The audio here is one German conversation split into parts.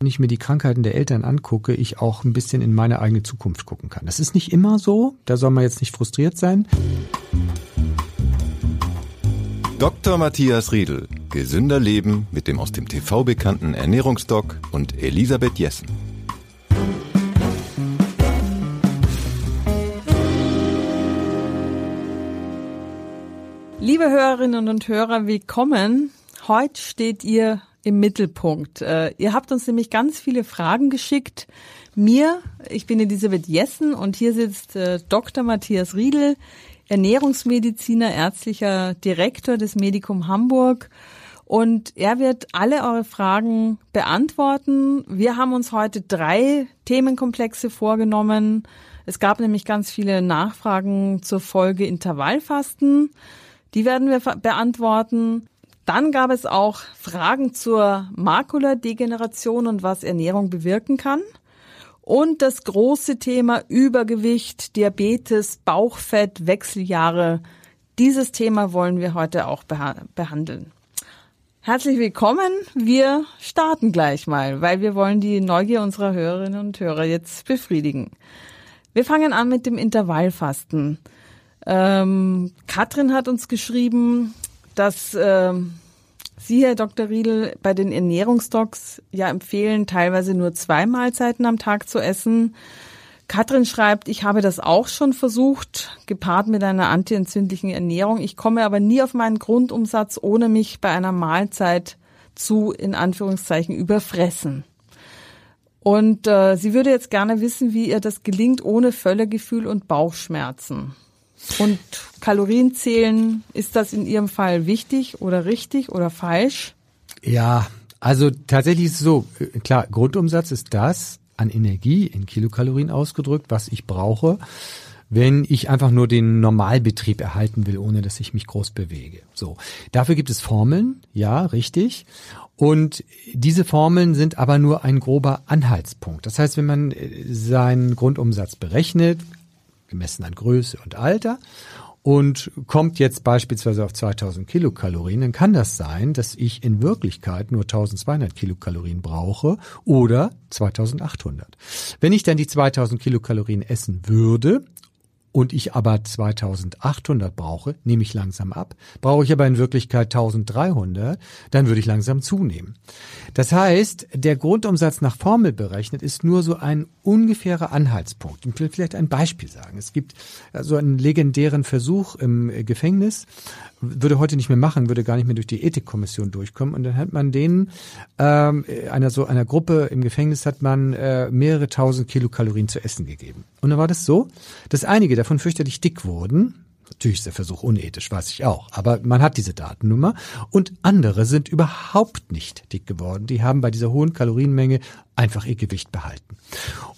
Wenn ich mir die Krankheiten der Eltern angucke, ich auch ein bisschen in meine eigene Zukunft gucken kann. Das ist nicht immer so, da soll man jetzt nicht frustriert sein. Dr. Matthias Riedel. Gesünder Leben mit dem aus dem TV bekannten Ernährungsdoc und Elisabeth Jessen. Liebe Hörerinnen und Hörer, willkommen. Heute steht ihr im Mittelpunkt. Äh, ihr habt uns nämlich ganz viele Fragen geschickt. Mir, ich bin Elisabeth Jessen und hier sitzt äh, Dr. Matthias Riedel, Ernährungsmediziner, ärztlicher Direktor des Medikum Hamburg. Und er wird alle eure Fragen beantworten. Wir haben uns heute drei Themenkomplexe vorgenommen. Es gab nämlich ganz viele Nachfragen zur Folge Intervallfasten. Die werden wir beantworten. Dann gab es auch Fragen zur Makuladegeneration und was Ernährung bewirken kann. Und das große Thema Übergewicht, Diabetes, Bauchfett, Wechseljahre. Dieses Thema wollen wir heute auch beha behandeln. Herzlich willkommen. Wir starten gleich mal, weil wir wollen die Neugier unserer Hörerinnen und Hörer jetzt befriedigen. Wir fangen an mit dem Intervallfasten. Ähm, Katrin hat uns geschrieben, dass ähm, Sie, Herr Dr. Riedel, bei den Ernährungsdocs ja empfehlen, teilweise nur zwei Mahlzeiten am Tag zu essen. Katrin schreibt, ich habe das auch schon versucht, gepaart mit einer antientzündlichen Ernährung. Ich komme aber nie auf meinen Grundumsatz, ohne mich bei einer Mahlzeit zu, in Anführungszeichen, überfressen. Und äh, sie würde jetzt gerne wissen, wie ihr das gelingt ohne Völlegefühl und Bauchschmerzen. Und Kalorien zählen, ist das in Ihrem Fall wichtig oder richtig oder falsch? Ja, also tatsächlich ist es so, klar, Grundumsatz ist das an Energie in Kilokalorien ausgedrückt, was ich brauche, wenn ich einfach nur den Normalbetrieb erhalten will, ohne dass ich mich groß bewege. So. Dafür gibt es Formeln, ja, richtig. Und diese Formeln sind aber nur ein grober Anhaltspunkt. Das heißt, wenn man äh, seinen Grundumsatz berechnet, gemessen an Größe und Alter und kommt jetzt beispielsweise auf 2000 Kilokalorien, dann kann das sein, dass ich in Wirklichkeit nur 1200 Kilokalorien brauche oder 2800. Wenn ich dann die 2000 Kilokalorien essen würde und ich aber 2800 brauche, nehme ich langsam ab. Brauche ich aber in Wirklichkeit 1300, dann würde ich langsam zunehmen. Das heißt, der Grundumsatz nach Formel berechnet ist nur so ein ungefährer Anhaltspunkt. Ich will vielleicht ein Beispiel sagen. Es gibt so einen legendären Versuch im Gefängnis, würde heute nicht mehr machen, würde gar nicht mehr durch die Ethikkommission durchkommen. Und dann hat man denen, ähm, einer so einer Gruppe im Gefängnis hat man äh, mehrere tausend Kilokalorien zu essen gegeben. Und dann war das so, dass einige davon fürchterlich dick wurden, Natürlich ist der Versuch unethisch, weiß ich auch. Aber man hat diese Datennummer. Und andere sind überhaupt nicht dick geworden. Die haben bei dieser hohen Kalorienmenge einfach ihr Gewicht behalten.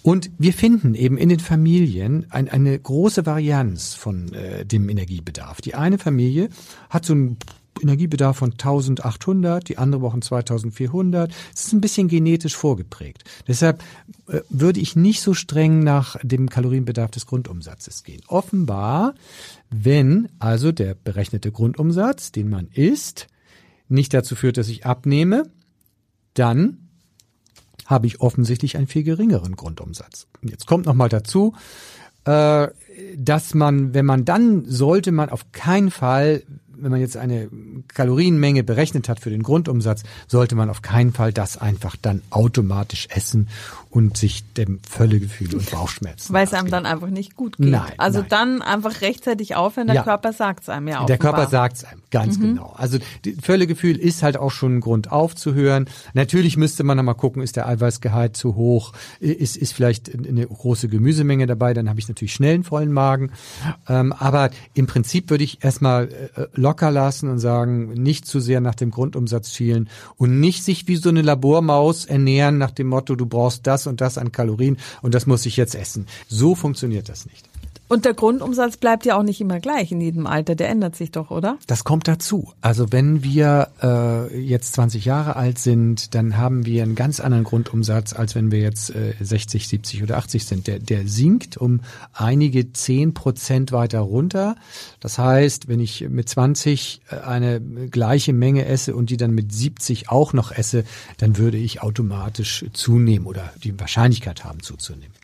Und wir finden eben in den Familien ein, eine große Varianz von äh, dem Energiebedarf. Die eine Familie hat so ein Energiebedarf von 1800, die andere Wochen 2400. Es ist ein bisschen genetisch vorgeprägt. Deshalb äh, würde ich nicht so streng nach dem Kalorienbedarf des Grundumsatzes gehen. Offenbar, wenn also der berechnete Grundumsatz, den man isst, nicht dazu führt, dass ich abnehme, dann habe ich offensichtlich einen viel geringeren Grundumsatz. Jetzt kommt noch mal dazu, äh, dass man, wenn man dann sollte man auf keinen Fall wenn man jetzt eine Kalorienmenge berechnet hat für den Grundumsatz, sollte man auf keinen Fall das einfach dann automatisch essen und sich dem Völlegefühl und Bauchschmerzen. Weil es einem dann einfach nicht gut geht. Nein, also nein. dann einfach rechtzeitig aufhören, der ja. Körper sagt es einem ja auch. Der Körper sagt es einem, ganz mhm. genau. Also Völlegefühl ist halt auch schon ein Grund aufzuhören. Natürlich müsste man nochmal gucken, ist der Eiweißgehalt zu hoch, ist, ist vielleicht eine große Gemüsemenge dabei, dann habe ich natürlich schnell einen vollen Magen. Ähm, aber im Prinzip würde ich erstmal äh, locker locker lassen und sagen, nicht zu sehr nach dem Grundumsatz schielen und nicht sich wie so eine Labormaus ernähren nach dem Motto, du brauchst das und das an Kalorien und das muss ich jetzt essen. So funktioniert das nicht. Und der Grundumsatz bleibt ja auch nicht immer gleich in jedem Alter, der ändert sich doch, oder? Das kommt dazu. Also wenn wir äh, jetzt 20 Jahre alt sind, dann haben wir einen ganz anderen Grundumsatz, als wenn wir jetzt äh, 60, 70 oder 80 sind. Der, der sinkt um einige 10 Prozent weiter runter. Das heißt, wenn ich mit 20 äh, eine gleiche Menge esse und die dann mit 70 auch noch esse, dann würde ich automatisch zunehmen oder die Wahrscheinlichkeit haben zuzunehmen.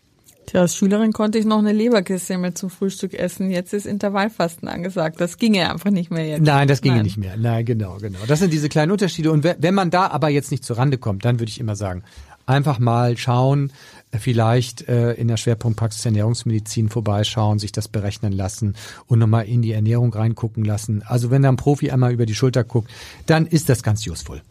Tja, als Schülerin konnte ich noch eine Leberkäse mit zum Frühstück essen. Jetzt ist Intervallfasten angesagt. Das ginge einfach nicht mehr jetzt. Nein, das ginge Nein. nicht mehr. Nein, genau, genau. Das sind diese kleinen Unterschiede. Und wenn man da aber jetzt nicht zur Rande kommt, dann würde ich immer sagen, einfach mal schauen, vielleicht äh, in der Schwerpunktpraxis Ernährungsmedizin vorbeischauen, sich das berechnen lassen und nochmal in die Ernährung reingucken lassen. Also wenn da ein Profi einmal über die Schulter guckt, dann ist das ganz useful.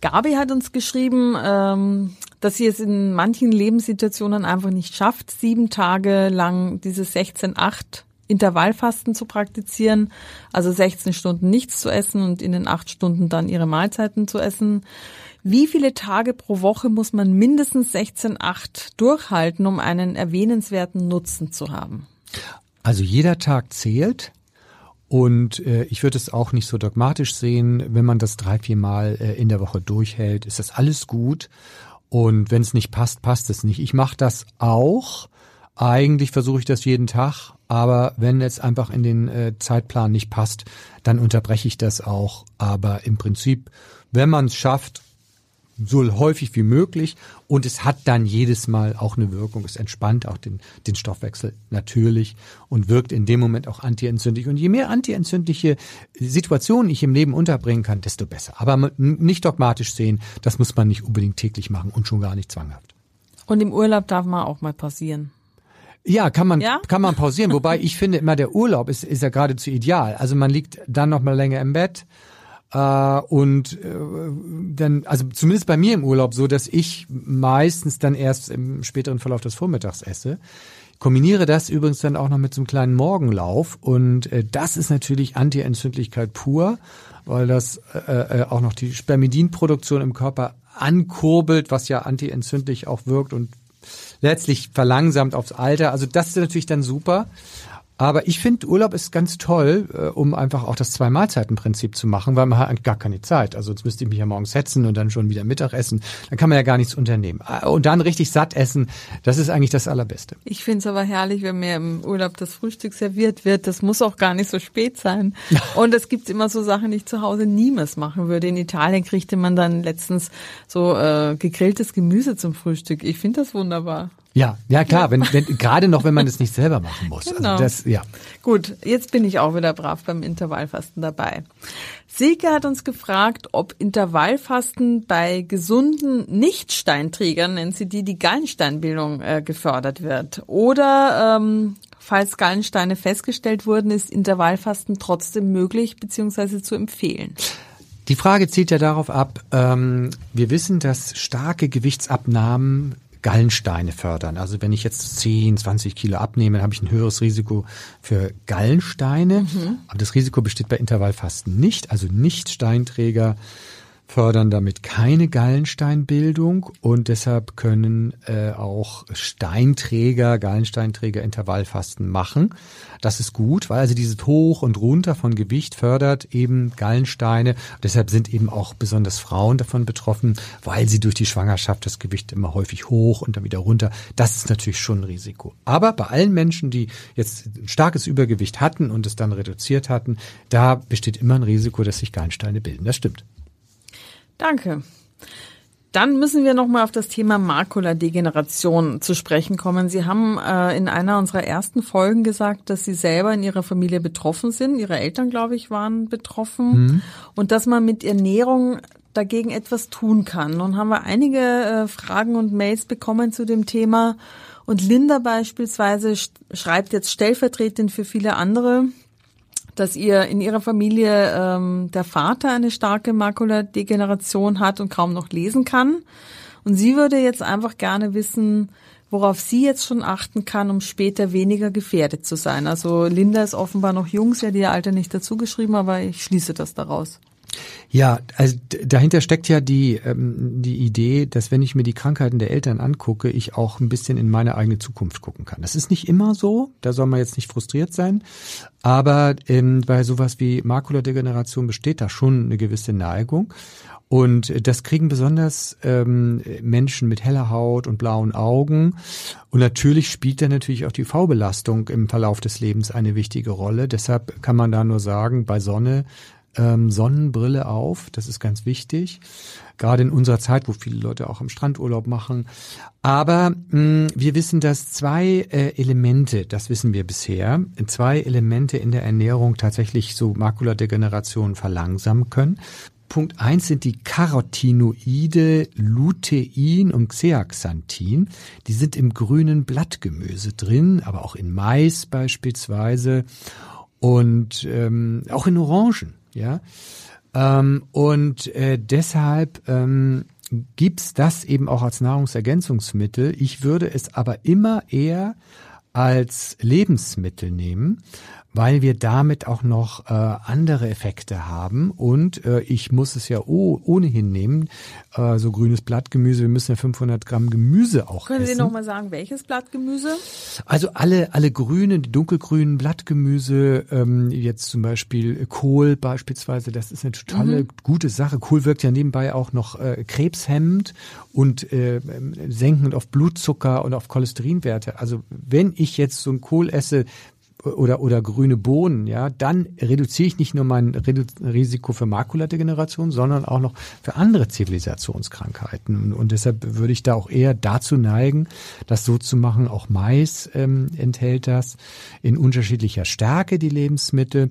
Gabi hat uns geschrieben, ähm, dass sie es in manchen Lebenssituationen einfach nicht schafft, sieben Tage lang dieses 16-8 Intervallfasten zu praktizieren, also 16 Stunden nichts zu essen und in den acht Stunden dann ihre Mahlzeiten zu essen. Wie viele Tage pro Woche muss man mindestens 16-8 durchhalten, um einen erwähnenswerten Nutzen zu haben? Also jeder Tag zählt. Und äh, ich würde es auch nicht so dogmatisch sehen, wenn man das drei, vier Mal äh, in der Woche durchhält, ist das alles gut. Und wenn es nicht passt, passt es nicht. Ich mache das auch. Eigentlich versuche ich das jeden Tag, aber wenn es einfach in den äh, Zeitplan nicht passt, dann unterbreche ich das auch. Aber im Prinzip, wenn man es schafft, so häufig wie möglich und es hat dann jedes Mal auch eine Wirkung. Es entspannt auch den, den Stoffwechsel natürlich und wirkt in dem Moment auch antientzündlich. Und je mehr antientzündliche Situationen ich im Leben unterbringen kann, desto besser. Aber nicht dogmatisch sehen, das muss man nicht unbedingt täglich machen und schon gar nicht zwanghaft. Und im Urlaub darf man auch mal passieren. Ja, kann man ja? kann man pausieren. Wobei ich finde immer der Urlaub ist ist ja geradezu ideal. Also man liegt dann noch mal länger im Bett äh, und äh, dann, also zumindest bei mir im Urlaub so, dass ich meistens dann erst im späteren Verlauf des Vormittags esse. Kombiniere das übrigens dann auch noch mit so einem kleinen Morgenlauf und äh, das ist natürlich Anti-Entzündlichkeit pur, weil das äh, äh, auch noch die Spermidinproduktion im Körper ankurbelt, was ja anti-entzündlich auch wirkt und letztlich verlangsamt aufs Alter. Also das ist natürlich dann super. Aber ich finde, Urlaub ist ganz toll, äh, um einfach auch das Zwei-Mahlzeiten-Prinzip zu machen, weil man hat eigentlich gar keine Zeit. Also sonst müsste ich mich ja morgens setzen und dann schon wieder Mittag essen. Dann kann man ja gar nichts unternehmen. Ah, und dann richtig satt essen, das ist eigentlich das Allerbeste. Ich finde es aber herrlich, wenn mir im Urlaub das Frühstück serviert wird. Das muss auch gar nicht so spät sein. und es gibt immer so Sachen, die ich zu Hause niemals machen würde. In Italien kriegte man dann letztens so äh, gegrilltes Gemüse zum Frühstück. Ich finde das wunderbar. Ja, ja klar, wenn, wenn gerade noch, wenn man es nicht selber machen muss. Also genau. Also das, ja. Gut, jetzt bin ich auch wieder brav beim Intervallfasten dabei. Silke hat uns gefragt, ob Intervallfasten bei gesunden Nichtsteinträgern, nennt sie die, die Gallensteinbildung äh, gefördert wird. Oder ähm, falls Gallensteine festgestellt wurden, ist Intervallfasten trotzdem möglich bzw. zu empfehlen. Die Frage zielt ja darauf ab, ähm, wir wissen, dass starke Gewichtsabnahmen Gallensteine fördern. Also wenn ich jetzt 10, 20 Kilo abnehme, dann habe ich ein höheres Risiko für Gallensteine. Mhm. Aber das Risiko besteht bei Intervallfasten nicht. Also nicht Steinträger fördern damit keine Gallensteinbildung und deshalb können äh, auch Steinträger, Gallensteinträger Intervallfasten machen. Das ist gut, weil also dieses Hoch und Runter von Gewicht fördert eben Gallensteine. Deshalb sind eben auch besonders Frauen davon betroffen, weil sie durch die Schwangerschaft das Gewicht immer häufig hoch und dann wieder runter. Das ist natürlich schon ein Risiko. Aber bei allen Menschen, die jetzt ein starkes Übergewicht hatten und es dann reduziert hatten, da besteht immer ein Risiko, dass sich Gallensteine bilden. Das stimmt. Danke. Dann müssen wir nochmal auf das Thema Makuladegeneration zu sprechen kommen. Sie haben äh, in einer unserer ersten Folgen gesagt, dass Sie selber in Ihrer Familie betroffen sind. Ihre Eltern, glaube ich, waren betroffen. Mhm. Und dass man mit Ernährung dagegen etwas tun kann. Nun haben wir einige äh, Fragen und Mails bekommen zu dem Thema. Und Linda beispielsweise schreibt jetzt stellvertretend für viele andere dass ihr in ihrer Familie ähm, der Vater eine starke Makuladegeneration hat und kaum noch lesen kann. Und sie würde jetzt einfach gerne wissen, worauf sie jetzt schon achten kann, um später weniger gefährdet zu sein. Also Linda ist offenbar noch jung, sie hat ihr Alter nicht dazu geschrieben, aber ich schließe das daraus. Ja, also dahinter steckt ja die, ähm, die Idee, dass wenn ich mir die Krankheiten der Eltern angucke, ich auch ein bisschen in meine eigene Zukunft gucken kann. Das ist nicht immer so, da soll man jetzt nicht frustriert sein, aber ähm, bei sowas wie Makuladegeneration besteht da schon eine gewisse Neigung. Und das kriegen besonders ähm, Menschen mit heller Haut und blauen Augen. Und natürlich spielt da natürlich auch die UV-Belastung im Verlauf des Lebens eine wichtige Rolle. Deshalb kann man da nur sagen, bei Sonne ähm, Sonnenbrille auf, das ist ganz wichtig, gerade in unserer Zeit, wo viele Leute auch am Strandurlaub machen. Aber mh, wir wissen, dass zwei äh, Elemente, das wissen wir bisher, zwei Elemente in der Ernährung tatsächlich so Makuladegeneration verlangsamen können. Punkt eins sind die Carotinoide Lutein und Zeaxanthin. Die sind im grünen Blattgemüse drin, aber auch in Mais beispielsweise und ähm, auch in Orangen. Ja, ähm, und äh, deshalb ähm, gibt's das eben auch als Nahrungsergänzungsmittel. Ich würde es aber immer eher als Lebensmittel nehmen, weil wir damit auch noch äh, andere Effekte haben. Und äh, ich muss es ja oh, ohnehin nehmen, äh, so grünes Blattgemüse. Wir müssen ja 500 Gramm Gemüse auch Können essen. Sie noch mal sagen, welches Blattgemüse? Also alle, alle grünen, die dunkelgrünen Blattgemüse, ähm, jetzt zum Beispiel Kohl beispielsweise, das ist eine totale Mhm. gute Sache. Kohl wirkt ja nebenbei auch noch äh, krebshemmend und äh, senkend auf Blutzucker und auf Cholesterinwerte. Also wenn ich jetzt so ein Kohl esse, oder, oder grüne Bohnen, ja, dann reduziere ich nicht nur mein Redu Risiko für Makuladegeneration, sondern auch noch für andere Zivilisationskrankheiten. Und, und deshalb würde ich da auch eher dazu neigen, das so zu machen. Auch Mais ähm, enthält das in unterschiedlicher Stärke, die Lebensmittel.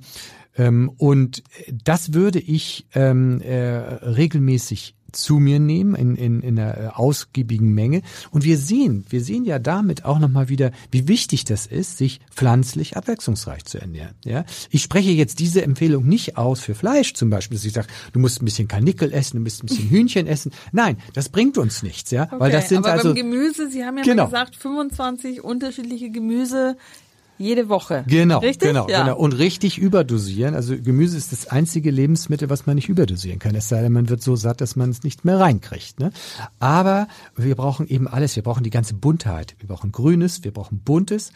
Ähm, und das würde ich ähm, äh, regelmäßig zu mir nehmen in, in, in einer äh, ausgiebigen Menge. Und wir sehen, wir sehen ja damit auch nochmal wieder, wie wichtig das ist, sich pflanzlich abwechslungsreich zu ernähren. Ja? Ich spreche jetzt diese Empfehlung nicht aus für Fleisch zum Beispiel, dass ich sage, du musst ein bisschen Karnickel essen, du musst ein bisschen Hühnchen essen. Nein, das bringt uns nichts, ja. Weil das sind aber also beim Gemüse, Sie haben ja Genau. mal gesagt, 25 unterschiedliche Gemüse jede Woche. Genau, Richtig? genau, ja. genau. Und richtig überdosieren. Also Gemüse ist das einzige Lebensmittel, was man nicht überdosieren kann. Es sei denn, man wird so satt, dass man es nicht mehr reinkriegt. Ne? Aber wir brauchen eben alles. Wir brauchen die ganze Buntheit. Wir brauchen Grünes, wir brauchen Buntes.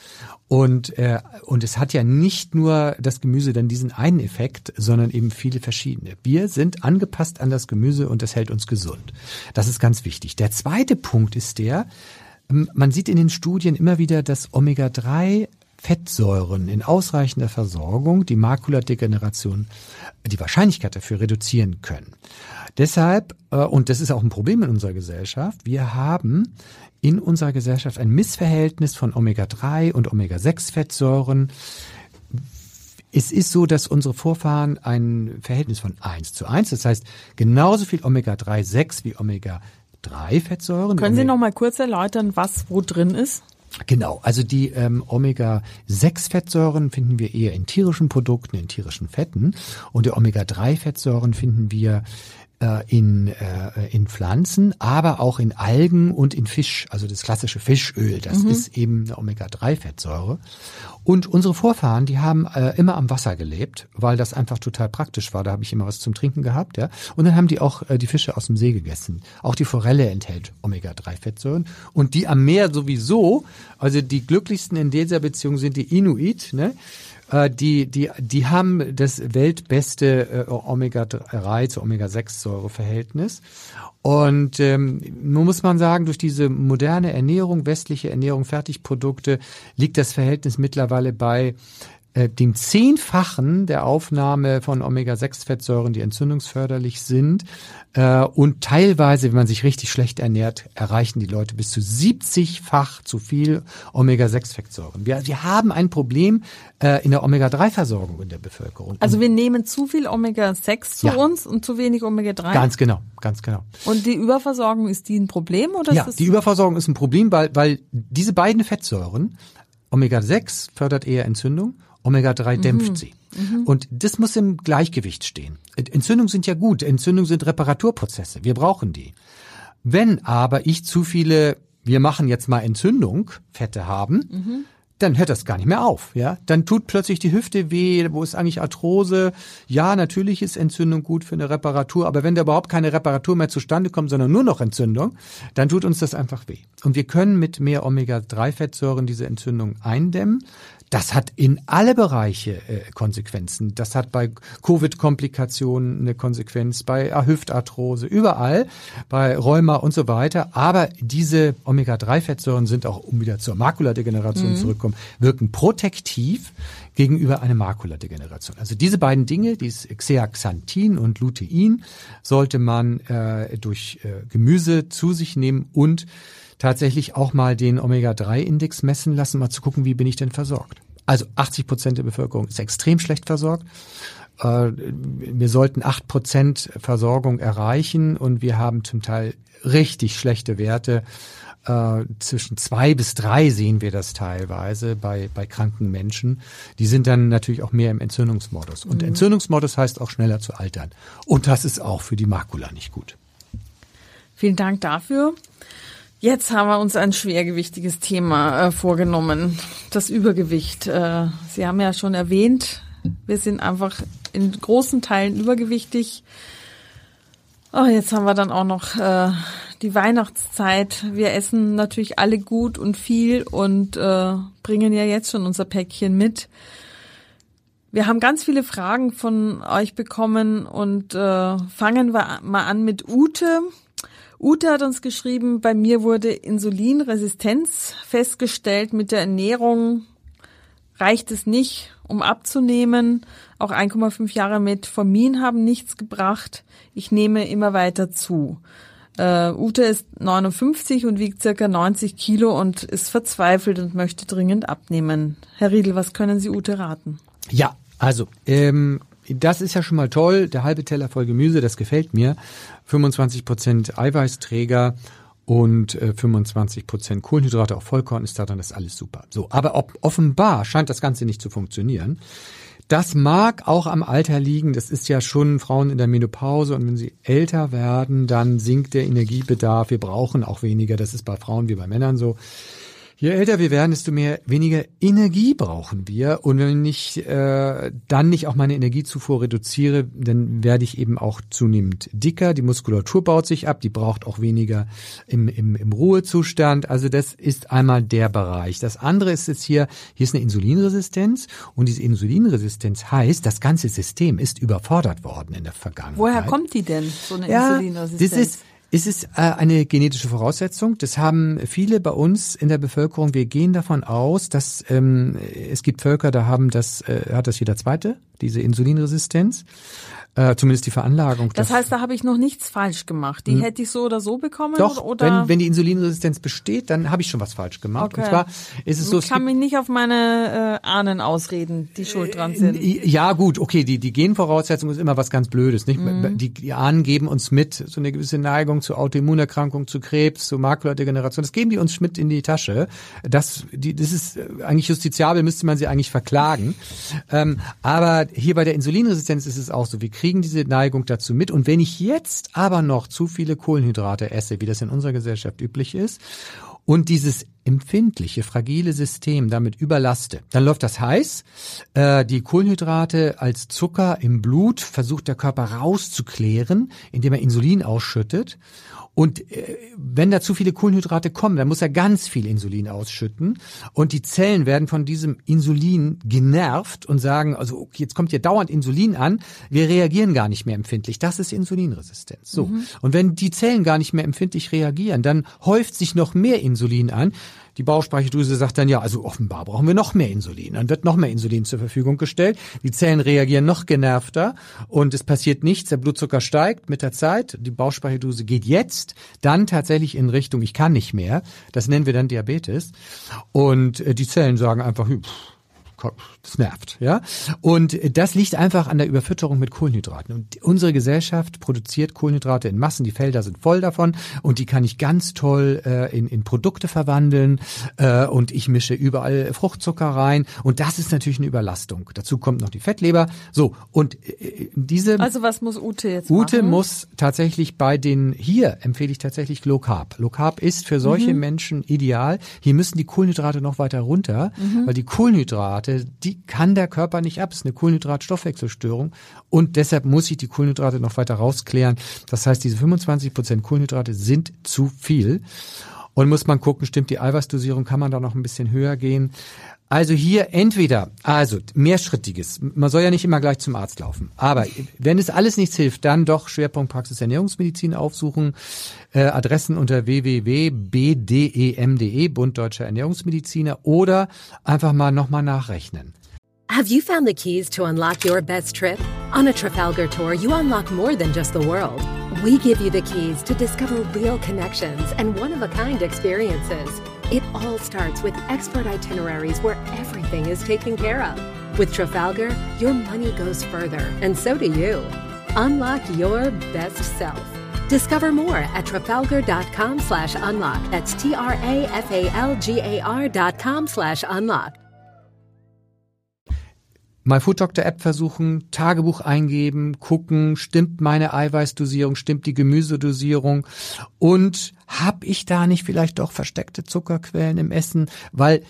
Und, äh, und es hat ja nicht nur das Gemüse dann diesen einen Effekt, sondern eben viele verschiedene. Wir sind angepasst an das Gemüse und das hält uns gesund. Das ist ganz wichtig. Der zweite Punkt ist der, ähm, man sieht in den Studien immer wieder, dass Omega-3 Fettsäuren in ausreichender Versorgung die Makuladegeneration, die Wahrscheinlichkeit dafür reduzieren können. Deshalb, äh, und das ist auch ein Problem in unserer Gesellschaft, wir haben in unserer Gesellschaft ein Missverhältnis von Omega-3 und Omega-6-Fettsäuren. Es ist so, dass unsere Vorfahren ein Verhältnis von 1 zu 1, das heißt genauso viel Omega-3, 6 wie Omega-3-Fettsäuren. Können Sie Omega- noch mal kurz erläutern, was wo drin ist? Genau, also die ähm, Omega-6-Fettsäuren finden wir eher in tierischen Produkten, in tierischen Fetten. Und die Omega-3-Fettsäuren finden wir äh, in, äh, in Pflanzen, aber auch in Algen und in Fisch, also das klassische Fischöl, das ist eben eine Omega-3-Fettsäure. Und unsere Vorfahren, die haben äh, immer am Wasser gelebt, weil das einfach total praktisch war. Da habe ich immer was zum Trinken gehabt, ja. Und dann haben die auch äh, die Fische aus dem See gegessen. Auch die Forelle enthält Omega-3-Fettsäuren. Und die am Meer sowieso, also die glücklichsten in dieser Beziehung sind die Inuit, ne? Äh, die, die, die haben das weltbeste äh, Omega-3 zu Omega-6-Säure-Verhältnis. Und ähm, nun muss man sagen, durch diese moderne Ernährung, westliche Ernährung, Fertigprodukte, liegt das Verhältnis mittlerweile bei äh, dem Zehnfachen der Aufnahme von Omega-6-Fettsäuren, die entzündungsförderlich sind. Äh, und teilweise, wenn man sich richtig schlecht ernährt, erreichen die Leute bis zu 70-fach zu viel Omega-6-Fettsäuren. Wir, wir haben ein Problem äh, in der Omega-3-Versorgung in der Bevölkerung. Also wir nehmen zu viel Omega-6 zu Ja. uns und zu wenig Omega-3. ganz genau, ganz genau. Und die Überversorgung, ist die ein Problem oder Ja, die Überversorgung ist ein Problem, weil, weil diese beiden Fettsäuren, Omega-6 fördert eher Entzündung, Omega-3 dämpft sie. Und das muss im Gleichgewicht stehen. Entzündungen sind ja gut, Entzündungen sind Reparaturprozesse, wir brauchen die. Wenn aber ich zu viele wir machen jetzt mal Entzündung, Fette haben, mhm dann hört das gar nicht mehr auf, ja. Dann tut plötzlich die Hüfte weh, wo ist eigentlich Arthrose? Ja, natürlich ist Entzündung gut für eine Reparatur, aber wenn da überhaupt keine Reparatur mehr zustande kommt, sondern nur noch Entzündung, dann tut uns das einfach weh. Und wir können mit mehr Omega-3-Fettsäuren diese Entzündung eindämmen. Das hat in alle Bereiche äh, Konsequenzen. Das hat bei Covid-Komplikationen eine Konsequenz, bei Hüftarthrose, überall, bei Rheuma und so weiter. Aber diese Omega-3-Fettsäuren sind auch, um wieder zur Makuladegeneration mhm. zurückkommen, wirken protektiv gegenüber einer Makuladegeneration. Also diese beiden Dinge, dieses Xeaxanthin und Lutein, sollte man äh, durch äh, Gemüse zu sich nehmen und tatsächlich auch mal den Omega-3-Index messen lassen, mal zu gucken, wie bin ich denn versorgt. Also 80 Prozent der Bevölkerung ist extrem schlecht versorgt. Äh, wir sollten acht Prozent Versorgung erreichen und wir haben zum Teil richtig schlechte Werte. Äh, zwischen zwei bis drei sehen wir das teilweise bei, bei kranken Menschen. Die sind dann natürlich auch mehr im Entzündungsmodus. Und mhm. Entzündungsmodus heißt auch schneller zu altern. Und das ist auch für die Makula nicht gut. Vielen Dank dafür. Jetzt haben wir uns ein schwergewichtiges Thema äh, vorgenommen, das Übergewicht. Äh, Sie haben ja schon erwähnt, wir sind einfach in großen Teilen übergewichtig. Oh, jetzt haben wir dann auch noch äh, die Weihnachtszeit. Wir essen natürlich alle gut und viel und äh, bringen ja jetzt schon unser Päckchen mit. Wir haben ganz viele Fragen von euch bekommen und äh, fangen wir mal an mit Ute. Ute hat uns geschrieben, bei mir wurde Insulinresistenz festgestellt mit der Ernährung. Reicht es nicht, um abzunehmen. Auch 1,5 Jahre mit Formin haben nichts gebracht. Ich nehme immer weiter zu. Uh, Ute ist 59 und wiegt circa 90 Kilo und ist verzweifelt und möchte dringend abnehmen. Herr Riedel, was können Sie Ute raten? Ja, also ähm, das ist ja schon mal toll. Der halbe Teller voll Gemüse, das gefällt mir. 25 Prozent Eiweißträger und äh, 25 Prozent Kohlenhydrate, auch Vollkorn ist da, dann ist alles super. So, aber ob, offenbar scheint das Ganze nicht zu funktionieren. Das mag auch am Alter liegen. Das ist ja schon Frauen in der Menopause und wenn sie älter werden, dann sinkt der Energiebedarf. Wir brauchen auch weniger. Das ist bei Frauen wie bei Männern so. Je älter wir werden, desto mehr weniger Energie brauchen wir. Und wenn ich äh, dann nicht auch meine Energiezufuhr reduziere, dann werde ich eben auch zunehmend dicker. Die Muskulatur baut sich ab, die braucht auch weniger im, im, im Ruhezustand. Also das ist einmal der Bereich. Das andere ist jetzt hier, hier ist eine Insulinresistenz und diese Insulinresistenz heißt, das ganze System ist überfordert worden in der Vergangenheit. Woher kommt die denn, so eine ja, Insulinresistenz? Das ist, ist es äh, eine genetische Voraussetzung? Das haben viele bei uns in der Bevölkerung. Wir gehen davon aus, dass ähm, es gibt Völker, da haben das, äh, hat das jeder Zweite, diese Insulinresistenz. Äh, zumindest die Veranlagung. Das heißt, da habe ich noch nichts falsch gemacht. Die hm. hätte ich so oder so bekommen? Doch, oder? Wenn, wenn die Insulinresistenz besteht, dann habe ich schon was falsch gemacht. Okay. Und zwar ist es so. Ich kann mich nicht auf meine äh, Ahnen ausreden, die schuld dran sind. Ja, gut, okay, die, die Genvoraussetzung ist immer was ganz Blödes. Nicht? Mhm. Die, die Ahnen geben uns mit so eine gewisse Neigung zu Autoimmunerkrankung, zu Krebs, zu Makuladegeneration. Das geben die uns mit in die Tasche. Das, die, das ist äh, eigentlich justiziabel, müsste man sie eigentlich verklagen. Ähm, aber hier bei der Insulinresistenz ist es auch so. Wir kriegen kriegen diese Neigung dazu mit. Und wenn ich jetzt aber noch zu viele Kohlenhydrate esse, wie das in unserer Gesellschaft üblich ist, und dieses empfindliche, fragile System damit überlaste, dann läuft das heiß. Äh, die Kohlenhydrate als Zucker im Blut versucht der Körper rauszuklären, indem er Insulin ausschüttet. Und äh, wenn da zu viele Kohlenhydrate kommen, dann muss er ganz viel Insulin ausschütten. Und die Zellen werden von diesem Insulin genervt und sagen, also jetzt kommt hier dauernd Insulin an, wir reagieren gar nicht mehr empfindlich. Das ist Insulinresistenz. So. Mhm. Und wenn die Zellen gar nicht mehr empfindlich reagieren, dann häuft sich noch mehr Insulin an. Die Bauchspeicheldrüse sagt dann, ja, also offenbar brauchen wir noch mehr Insulin. Dann wird noch mehr Insulin zur Verfügung gestellt. Die Zellen reagieren noch genervter und es passiert nichts. Der Blutzucker steigt mit der Zeit. Die Bauchspeicheldrüse geht jetzt dann tatsächlich in Richtung, ich kann nicht mehr. Das nennen wir dann Diabetes. Und äh, die Zellen sagen einfach, pff, das nervt, ja. Und das liegt einfach an der Überfütterung mit Kohlenhydraten. Und unsere Gesellschaft produziert Kohlenhydrate in Massen, die Felder sind voll davon und die kann ich ganz toll äh, in, in Produkte verwandeln äh, und ich mische überall Fruchtzucker rein und das ist natürlich eine Überlastung. Dazu kommt noch die Fettleber. So, und äh, diese Also was muss Ute jetzt Ute machen? muss tatsächlich bei den, hier empfehle ich tatsächlich Low Carb. Low Carb ist für solche Mhm. Menschen ideal. Hier müssen die Kohlenhydrate noch weiter runter, Mhm. weil die Kohlenhydrate, die kann der Körper nicht ab. Es ist eine Kohlenhydratstoffwechselstörung und deshalb muss ich die Kohlenhydrate noch weiter rausklären. Das heißt, diese 25 Prozent Kohlenhydrate sind zu viel. Und muss man gucken, stimmt die Eiweißdosierung, kann man da noch ein bisschen höher gehen? Also hier entweder, also mehrschrittiges, man soll ja nicht immer gleich zum Arzt laufen, aber wenn es alles nichts hilft, dann doch Schwerpunkt Praxis Ernährungsmedizin aufsuchen, äh, Adressen unter www.bdem.de, Bund Deutscher Ernährungsmediziner oder einfach mal nochmal nachrechnen. Have you found the keys to unlock your best trip? On a Trafalgar tour, you unlock more than just the world. We give you the keys to discover real connections and one of a kind experiences. It all starts with expert itineraries where everything is taken care of. With Trafalgar, your money goes further, and so do you. Unlock your best self. Discover more at trafalgar.com slash unlock. That's T-R-A-F-A-L-G-A-R dot com slash unlock. My Food Doctor App versuchen, Tagebuch eingeben, gucken, stimmt meine Eiweißdosierung, stimmt die Gemüsedosierung und habe ich da nicht vielleicht doch versteckte Zuckerquellen im Essen, weil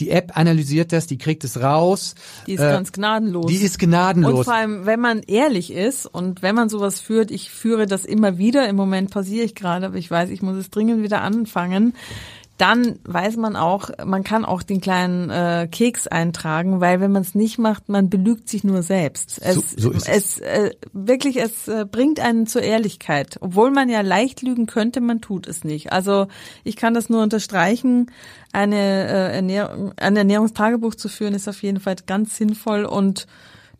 die App analysiert das, die kriegt es raus. Die ist Äh, ganz gnadenlos. Die ist gnadenlos. Und vor allem, wenn man ehrlich ist und wenn man sowas führt, ich führe das immer wieder, im Moment pausiere ich gerade, aber ich weiß, ich muss es dringend wieder anfangen, dann weiß man auch, man kann auch den kleinen äh, Keks eintragen, weil wenn man es nicht macht, man belügt sich nur selbst. Es, So- so ist es. äh, wirklich, es äh, bringt einen zur Ehrlichkeit. Obwohl man ja leicht lügen könnte, man tut es nicht. Also ich kann das nur unterstreichen. Eine, äh, Ernährung, ein Ernährungstagebuch zu führen, ist auf jeden Fall ganz sinnvoll und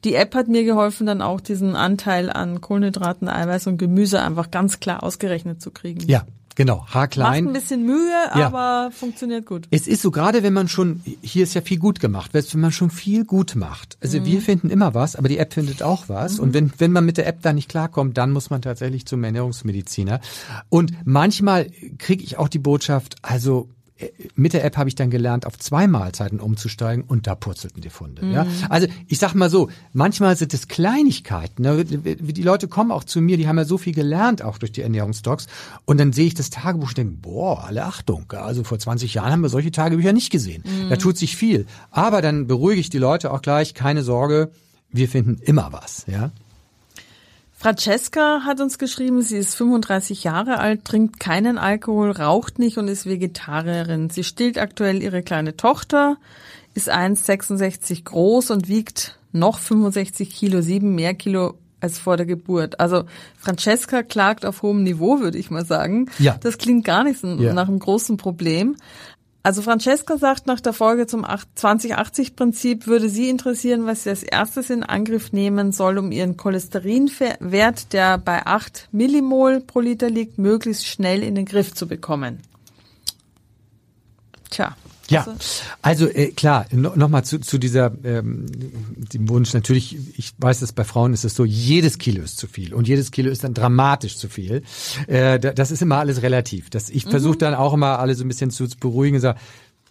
die App hat mir geholfen, dann auch diesen Anteil an Kohlenhydraten, Eiweiß und Gemüse einfach ganz klar ausgerechnet zu kriegen. ja, genau, Macht haarklein. ein bisschen Mühe, Ja. aber funktioniert gut. Es ist so, gerade wenn man schon, hier ist ja viel gut gemacht, wenn man schon viel gut macht. Also Mhm. wir finden immer was, aber die App findet auch was. Und wenn, wenn man mit der App da nicht klarkommt, dann muss man tatsächlich zum Ernährungsmediziner. Und manchmal kriege ich auch die Botschaft, also mit der App habe ich dann gelernt, auf zwei Mahlzeiten umzusteigen und da purzelten die Funde. Ja? Also ich sag mal so, manchmal sind es Kleinigkeiten. Ne? Die Leute kommen auch zu mir, die haben ja so viel gelernt, auch durch die Ernährungsdocs. Und dann sehe ich das Tagebuch und denke, boah, alle Achtung. Also vor 20 Jahren haben wir solche Tagebücher nicht gesehen. Da tut sich viel. Aber dann beruhige ich die Leute auch gleich, keine Sorge, wir finden immer was. Ja? Francesca hat uns geschrieben, sie ist 35 Jahre alt, trinkt keinen Alkohol, raucht nicht und ist Vegetarierin. Sie stillt aktuell ihre kleine Tochter, ist 1,66 groß und wiegt noch 65 Kilo, sieben mehr Kilo als vor der Geburt. Also Francesca klagt auf hohem Niveau, würde ich mal sagen. Ja. Das klingt gar nicht nach einem großen Problem. Also Francesca sagt nach der Folge zum 2080-Prinzip würde sie interessieren, was sie als erstes in Angriff nehmen soll, um ihren Cholesterinwert, der bei 8 Millimol pro Liter liegt, möglichst schnell in den Griff zu bekommen. Tja. Ja, also- äh, klar, no, nochmal zu, zu dieser ähm, dem Wunsch, natürlich, ich weiß, dass bei Frauen ist es so, jedes Kilo ist zu viel und jedes Kilo ist dann dramatisch zu viel. Äh, da- das ist immer alles relativ. Das, ich versuche dann auch immer alle so ein bisschen zu, zu beruhigen und sage,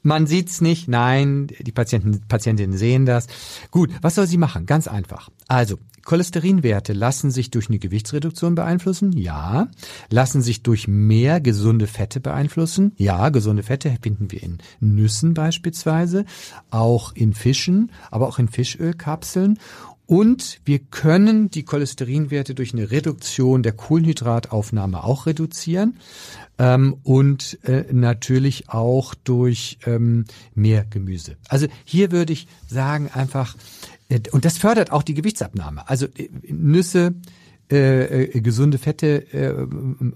man sieht's nicht, nein, die Patienten, Patientinnen sehen das. Gut, was soll sie machen? Ganz einfach. Also, Cholesterinwerte lassen sich durch eine Gewichtsreduktion beeinflussen? Ja. Lassen sich durch mehr gesunde Fette beeinflussen? Ja, gesunde Fette finden wir in Nüssen beispielsweise, auch in Fischen, aber auch in Fischölkapseln. Und wir können die Cholesterinwerte durch eine Reduktion der Kohlenhydrataufnahme auch reduzieren ähm, und äh, natürlich auch durch ähm, mehr Gemüse. Also hier würde ich sagen einfach, äh, und das fördert auch die Gewichtsabnahme. Also äh, Nüsse, äh, äh, gesunde Fette äh,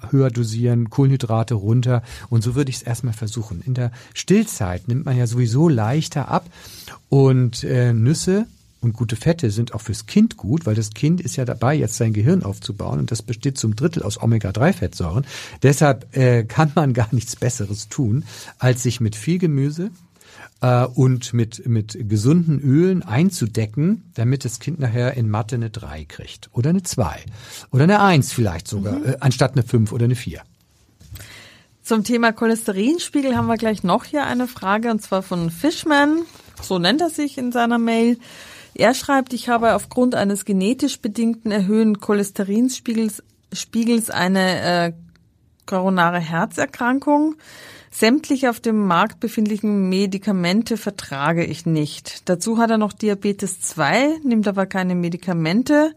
höher dosieren, Kohlenhydrate runter und so würde ich es erstmal versuchen. In der Stillzeit nimmt man ja sowieso leichter ab und äh, Nüsse und gute Fette sind auch fürs Kind gut, weil das Kind ist ja dabei, jetzt sein Gehirn aufzubauen und das besteht zum Drittel aus Omega-3-Fettsäuren. Deshalb äh, kann man gar nichts Besseres tun, als sich mit viel Gemüse äh, und mit, mit gesunden Ölen einzudecken, damit das Kind nachher in Mathe eine 3 kriegt oder eine 2 oder eine 1 vielleicht sogar, mhm. äh, anstatt eine 5 oder eine 4. Zum Thema Cholesterinspiegel haben wir gleich noch hier eine Frage und zwar von Fishman, so nennt er sich in seiner Mail. Er schreibt, ich habe aufgrund eines genetisch bedingten erhöhten Cholesterinspiegels Spiegels eine äh, koronare Herzerkrankung. Sämtliche auf dem Markt befindlichen Medikamente vertrage ich nicht. Dazu hat er noch Diabetes 2, nimmt aber keine Medikamente.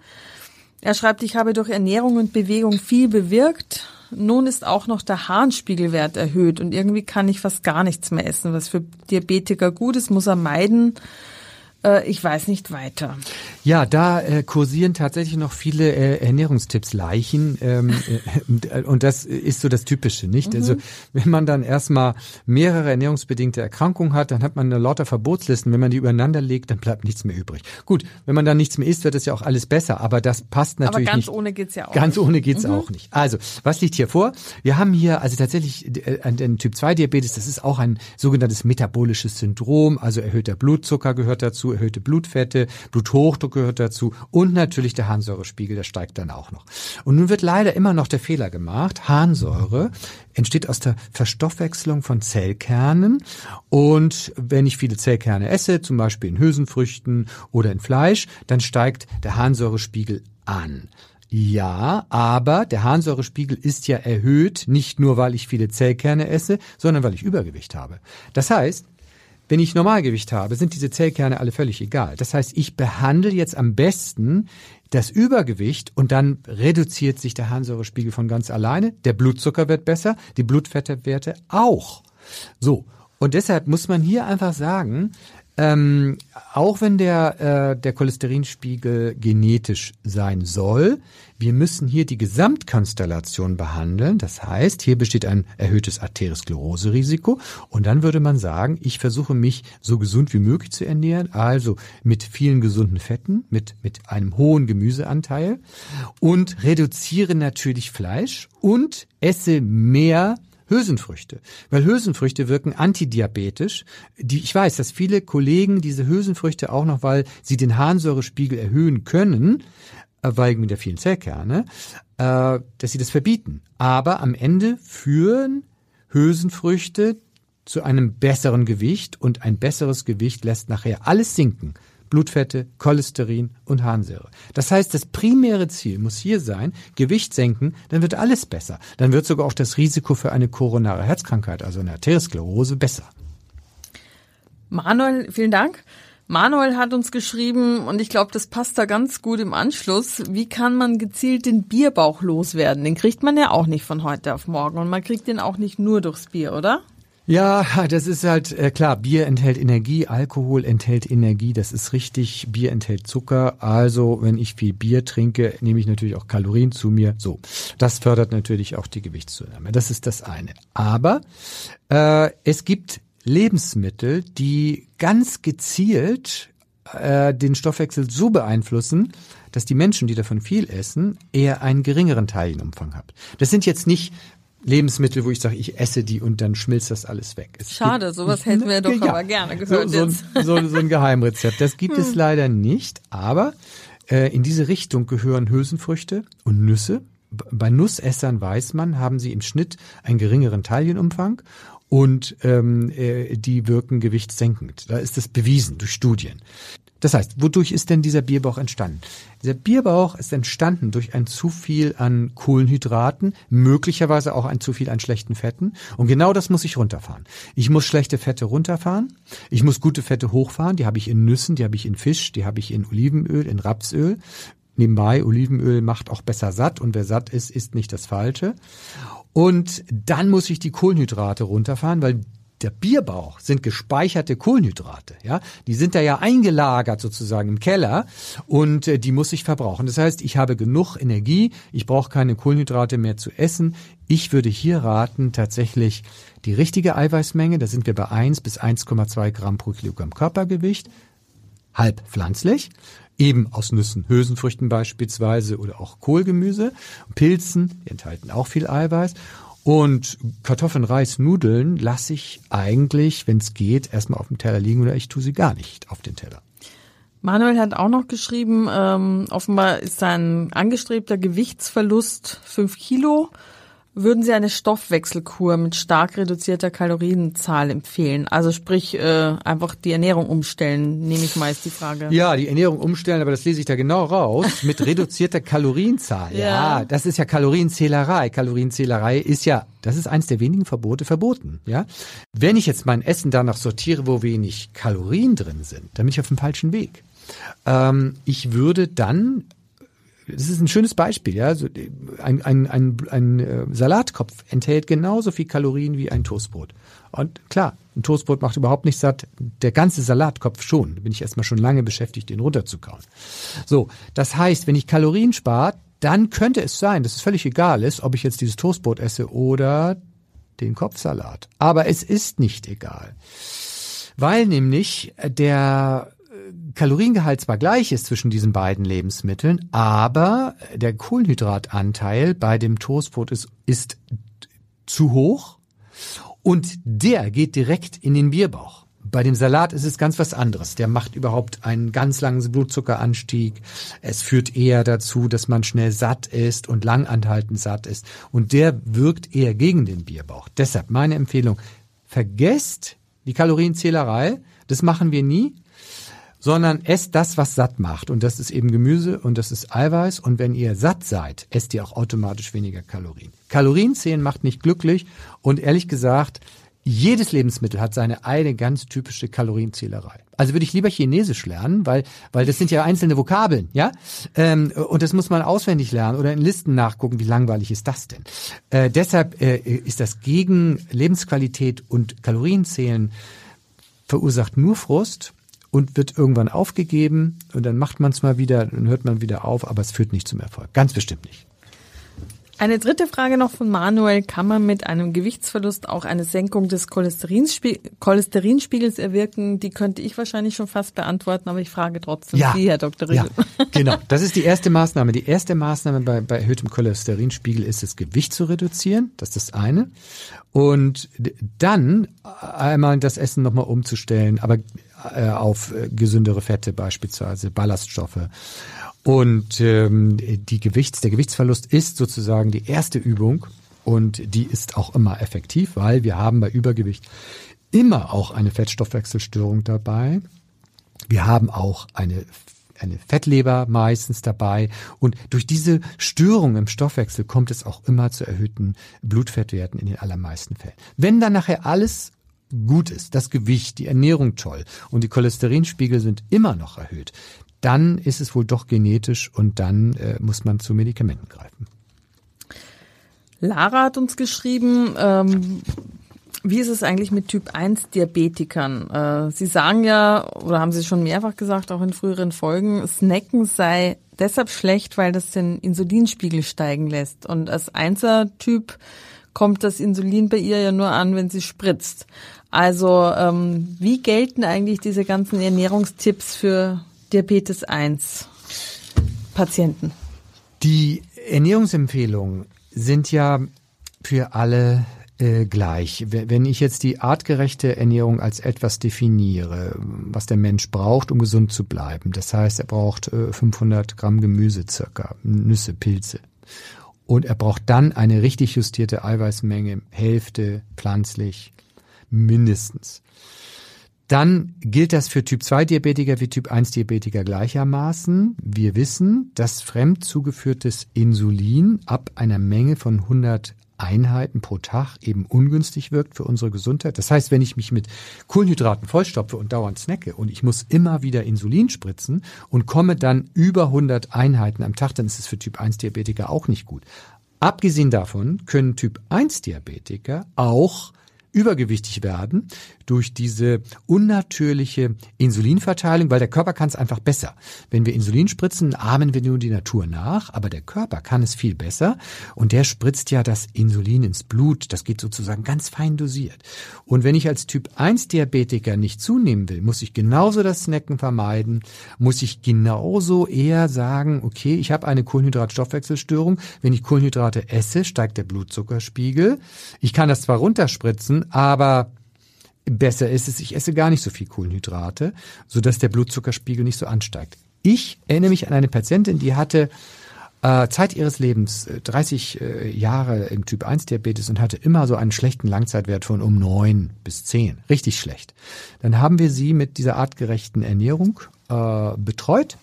Er schreibt, ich habe durch Ernährung und Bewegung viel bewirkt. Nun ist auch noch der Harnspiegelwert erhöht und irgendwie kann ich fast gar nichts mehr essen, was für Diabetiker gut ist, muss er meiden. Äh, ich weiß nicht weiter. Ja, da äh, kursieren tatsächlich noch viele äh, Ernährungstipps Leichen ähm, äh, und das ist so das Typische, nicht? Also, mhm. Also wenn man dann erstmal mehrere ernährungsbedingte Erkrankungen hat, dann hat man eine lauter Verbotslisten. Wenn man die übereinander legt, dann bleibt nichts mehr übrig. Gut, wenn man dann nichts mehr isst, wird es ja auch alles besser, aber das passt natürlich nicht. Aber ganz nicht. ohne geht's ja auch. Ganz nicht. ohne geht's mhm. auch nicht. Also, was liegt hier vor? Wir haben hier also tatsächlich äh, den Typ 2 Diabetes, das ist auch ein sogenanntes metabolisches Syndrom, also erhöhter Blutzucker gehört dazu, erhöhte Blutfette, Bluthochdruck gehört dazu und natürlich der Harnsäurespiegel, der steigt dann auch noch. Und nun wird leider immer noch der Fehler gemacht, Harnsäure entsteht aus der Verstoffwechslung von Zellkernen und wenn ich viele Zellkerne esse, zum Beispiel in Hülsenfrüchten oder in Fleisch, dann steigt der Harnsäurespiegel an. Ja, aber der Harnsäurespiegel ist ja erhöht, nicht nur weil ich viele Zellkerne esse, sondern weil ich Übergewicht habe. Das heißt, wenn ich Normalgewicht habe, sind diese Zellkerne alle völlig egal. Das heißt, ich behandle jetzt am besten das Übergewicht und dann reduziert sich der Harnsäurespiegel von ganz alleine. Der Blutzucker wird besser, die Blutfettewerte auch. So. Und deshalb muss man hier einfach sagen, ähm, auch wenn der, äh, der Cholesterinspiegel genetisch sein soll, wir müssen hier die Gesamtkonstellation behandeln. Das heißt, hier besteht ein erhöhtes Arterioskleroserisiko. Und dann würde man sagen, ich versuche mich so gesund wie möglich zu ernähren, also mit vielen gesunden Fetten, mit, mit einem hohen Gemüseanteil und reduziere natürlich Fleisch und esse mehr Hülsenfrüchte. Weil Hülsenfrüchte wirken antidiabetisch. Die, ich weiß, dass viele Kollegen diese Hülsenfrüchte auch noch, weil sie den Harnsäurespiegel erhöhen können, äh, weil mit der vielen Zellkerne, äh, dass sie das verbieten. Aber am Ende führen Hülsenfrüchte zu einem besseren Gewicht und ein besseres Gewicht lässt nachher alles sinken. Blutfette, Cholesterin und Harnsäure. Das heißt, das primäre Ziel muss hier sein, Gewicht senken, dann wird alles besser. Dann wird sogar auch das Risiko für eine koronare Herzkrankheit, also eine Arteriosklerose, besser. Manuel, vielen Dank. Manuel hat uns geschrieben, und ich glaube, das passt da ganz gut im Anschluss, wie kann man gezielt den Bierbauch loswerden? Den kriegt man ja auch nicht von heute auf morgen und man kriegt den auch nicht nur durchs Bier, oder? Ja, das ist halt äh, klar. Bier enthält Energie, Alkohol enthält Energie. Das ist richtig. Bier enthält Zucker. Also wenn ich viel Bier trinke, nehme ich natürlich auch Kalorien zu mir. So, das fördert natürlich auch die Gewichtszunahme. Das ist das eine. Aber äh, es gibt Lebensmittel, die ganz gezielt äh, den Stoffwechsel so beeinflussen, dass die Menschen, die davon viel essen, eher einen geringeren Teilchenumfang haben. Das sind jetzt nicht Lebensmittel, wo ich sage, ich esse die und dann schmilzt das alles weg. Es Schade, sowas hätten wir doch ja, aber gerne gehört. So, so, so, so ein Geheimrezept. Das gibt hm. es leider nicht, aber äh, in diese Richtung gehören Hülsenfrüchte und Nüsse. Bei Nussessern weiß man, haben sie im Schnitt einen geringeren Teilchenumfang und ähm, äh, die wirken gewichtssenkend. Da ist das bewiesen durch Studien. Das heißt, wodurch ist denn dieser Bierbauch entstanden? Dieser Bierbauch ist entstanden durch ein zu viel an Kohlenhydraten, möglicherweise auch ein zu viel an schlechten Fetten. Und genau das muss ich runterfahren. Ich muss schlechte Fette runterfahren. Ich muss gute Fette hochfahren. Die habe ich in Nüssen, die habe ich in Fisch, die habe ich in Olivenöl, in Rapsöl. Nebenbei, Olivenöl macht auch besser satt und wer satt ist, isst nicht das Falsche. Und dann muss ich die Kohlenhydrate runterfahren, weil der Bierbauch sind gespeicherte Kohlenhydrate, ja, die sind da ja eingelagert sozusagen im Keller und äh, die muss ich verbrauchen. Das heißt, ich habe genug Energie, ich brauche keine Kohlenhydrate mehr zu essen. Ich würde hier raten, tatsächlich die richtige Eiweißmenge, da sind wir bei 1 bis 1,2 Gramm pro Kilogramm Körpergewicht, halb pflanzlich, eben aus Nüssen, Hülsenfrüchten beispielsweise oder auch Kohlgemüse, Pilzen, die enthalten auch viel Eiweiß Und Kartoffeln, Reis, Nudeln lasse ich eigentlich, wenn es geht, erstmal auf dem Teller liegen oder ich tue sie gar nicht auf den Teller. Manuel hat auch noch geschrieben, ähm, offenbar ist sein angestrebter Gewichtsverlust fünf Kilo. Würden Sie eine Stoffwechselkur mit stark reduzierter Kalorienzahl empfehlen? Also sprich, äh, einfach die Ernährung umstellen, nehme ich mal ist die Frage. Ja, die Ernährung umstellen, aber das lese ich da genau raus, mit reduzierter Kalorienzahl. Ja. ja, das ist ja Kalorienzählerei. Kalorienzählerei ist ja, das ist eins der wenigen Verbote verboten. Ja, Wenn ich jetzt mein Essen danach sortiere, wo wenig Kalorien drin sind, dann bin ich auf dem falschen Weg. Ähm, ich würde dann das ist ein schönes Beispiel, ja. Also ein, ein, ein, ein äh, Salatkopf enthält genauso viel Kalorien wie ein Toastbrot. Und klar, ein Toastbrot macht überhaupt nicht satt, der ganze Salatkopf schon. Da bin ich erstmal schon lange beschäftigt, den runterzukauen. So, das heißt, wenn ich Kalorien spare, dann könnte es sein, dass es völlig egal ist, ob ich jetzt dieses Toastbrot esse oder den Kopfsalat. Aber es ist nicht egal. Weil nämlich der Kaloriengehalt zwar gleich ist zwischen diesen beiden Lebensmitteln, aber der Kohlenhydratanteil bei dem Toastbrot ist, ist zu hoch und der geht direkt in den Bierbauch. Bei dem Salat ist es ganz was anderes. Der macht überhaupt einen ganz langen Blutzuckeranstieg. Es führt eher dazu, dass man schnell satt ist und langanhaltend satt ist. Und der wirkt eher gegen den Bierbauch. Deshalb meine Empfehlung, vergesst die Kalorienzählerei. Das machen wir nie sondern esst das, was satt macht. Und das ist eben Gemüse und das ist Eiweiß. Und wenn ihr satt seid, esst ihr auch automatisch weniger Kalorien. Kalorien zählen macht nicht glücklich. Und ehrlich gesagt, jedes Lebensmittel hat seine eigene ganz typische Kalorienzählerei. Also würde ich lieber Chinesisch lernen, weil weil das sind ja einzelne Vokabeln, ja. Ähm, und das muss man auswendig lernen oder in Listen nachgucken. Wie langweilig ist das denn? Äh, deshalb äh, ist das gegen Lebensqualität und Kalorienzählen verursacht nur Frust und wird irgendwann aufgegeben und dann macht man es mal wieder, dann hört man wieder auf, aber es führt nicht zum Erfolg. Ganz bestimmt nicht. Eine dritte Frage noch von Manuel. Kann man mit einem Gewichtsverlust auch eine Senkung des Cholesterinspiegels erwirken? Die könnte ich wahrscheinlich schon fast beantworten, aber ich frage trotzdem ja, Sie, Herr Dr. Riedel. Ja, genau. Das ist die erste Maßnahme. Die erste Maßnahme bei, bei erhöhtem Cholesterinspiegel ist, das Gewicht zu reduzieren. Das ist das eine. Und dann einmal das Essen nochmal umzustellen, aber äh, auf äh, gesündere Fette beispielsweise, Ballaststoffe. Und ähm, die Gewichts, der Gewichtsverlust ist sozusagen die erste Übung und die ist auch immer effektiv, weil wir haben bei Übergewicht immer auch eine Fettstoffwechselstörung dabei. Wir haben auch eine eine Fettleber meistens dabei. Und durch diese Störung im Stoffwechsel kommt es auch immer zu erhöhten Blutfettwerten in den allermeisten Fällen. Wenn dann nachher alles gut ist, das Gewicht, die Ernährung toll und die Cholesterinspiegel sind immer noch erhöht, dann ist es wohl doch genetisch und dann äh, muss man zu Medikamenten greifen. Lara hat uns geschrieben, ähm, wie ist es eigentlich mit Typ 1 Diabetikern? Äh, Sie sagen ja, oder haben Sie schon mehrfach gesagt, auch in früheren Folgen, Snacken sei deshalb schlecht, weil das den Insulinspiegel steigen lässt. Und als Einser-Typ kommt das Insulin bei ihr ja nur an, wenn sie spritzt. Also ähm, wie gelten eigentlich diese ganzen Ernährungstipps für Diabetes 1 Patienten? Die Ernährungsempfehlungen sind ja für alle äh, gleich. Wenn ich jetzt die artgerechte Ernährung als etwas definiere, was der Mensch braucht, um gesund zu bleiben, das heißt, er braucht äh, 500 Gramm Gemüse circa, Nüsse, Pilze. Und er braucht dann eine richtig justierte Eiweißmenge, Hälfte pflanzlich, mindestens. Dann gilt das für Typ 2 Diabetiker wie Typ 1 Diabetiker gleichermaßen. Wir wissen, dass fremd zugeführtes Insulin ab einer Menge von 100 Einheiten pro Tag eben ungünstig wirkt für unsere Gesundheit. Das heißt, wenn ich mich mit Kohlenhydraten vollstopfe und dauernd snacke und ich muss immer wieder Insulin spritzen und komme dann über 100 Einheiten am Tag, dann ist es für Typ 1 Diabetiker auch nicht gut. Abgesehen davon können Typ 1 Diabetiker auch übergewichtig werden durch diese unnatürliche Insulinverteilung, weil der Körper kann es einfach besser. Wenn wir Insulin spritzen, ahmen wir nur die Natur nach, aber der Körper kann es viel besser und der spritzt ja das Insulin ins Blut. Das geht sozusagen ganz fein dosiert. Und wenn ich als Typ 1 Diabetiker nicht zunehmen will, muss ich genauso das Snacken vermeiden, muss ich genauso eher sagen, okay, ich habe eine Kohlenhydratstoffwechselstörung. Wenn ich Kohlenhydrate esse, steigt der Blutzuckerspiegel. Ich kann das zwar runterspritzen, aber besser ist es, ich esse gar nicht so viel Kohlenhydrate, sodass der Blutzuckerspiegel nicht so ansteigt. Ich erinnere mich an eine Patientin, die hatte äh, Zeit ihres Lebens 30 äh, äh, Jahre im Typ 1 Diabetes und hatte immer so einen schlechten Langzeitwert von um 9 bis 10. Richtig schlecht. Dann haben wir sie mit dieser artgerechten Ernährung äh, betreut.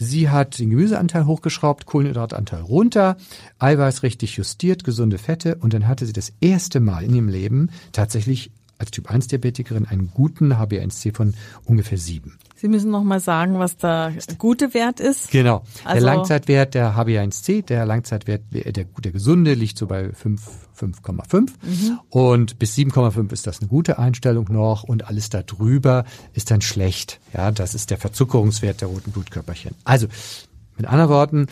Sie hat den Gemüseanteil hochgeschraubt, Kohlenhydratanteil runter, Eiweiß richtig justiert, gesunde Fette und dann hatte sie das erste Mal in ihrem Leben tatsächlich als Typ 1 Diabetikerin einen guten HbA1c von ungefähr 7. Sie müssen noch mal sagen, was der gute Wert ist. Genau. Also der Langzeitwert der HbA1c, der Langzeitwert, der, der gesunde liegt so bei 5,5 mhm. und bis 7,5 ist das eine gute Einstellung noch und alles darüber ist dann schlecht. Ja, das ist der Verzuckerungswert der roten Blutkörperchen. Also mit anderen Worten,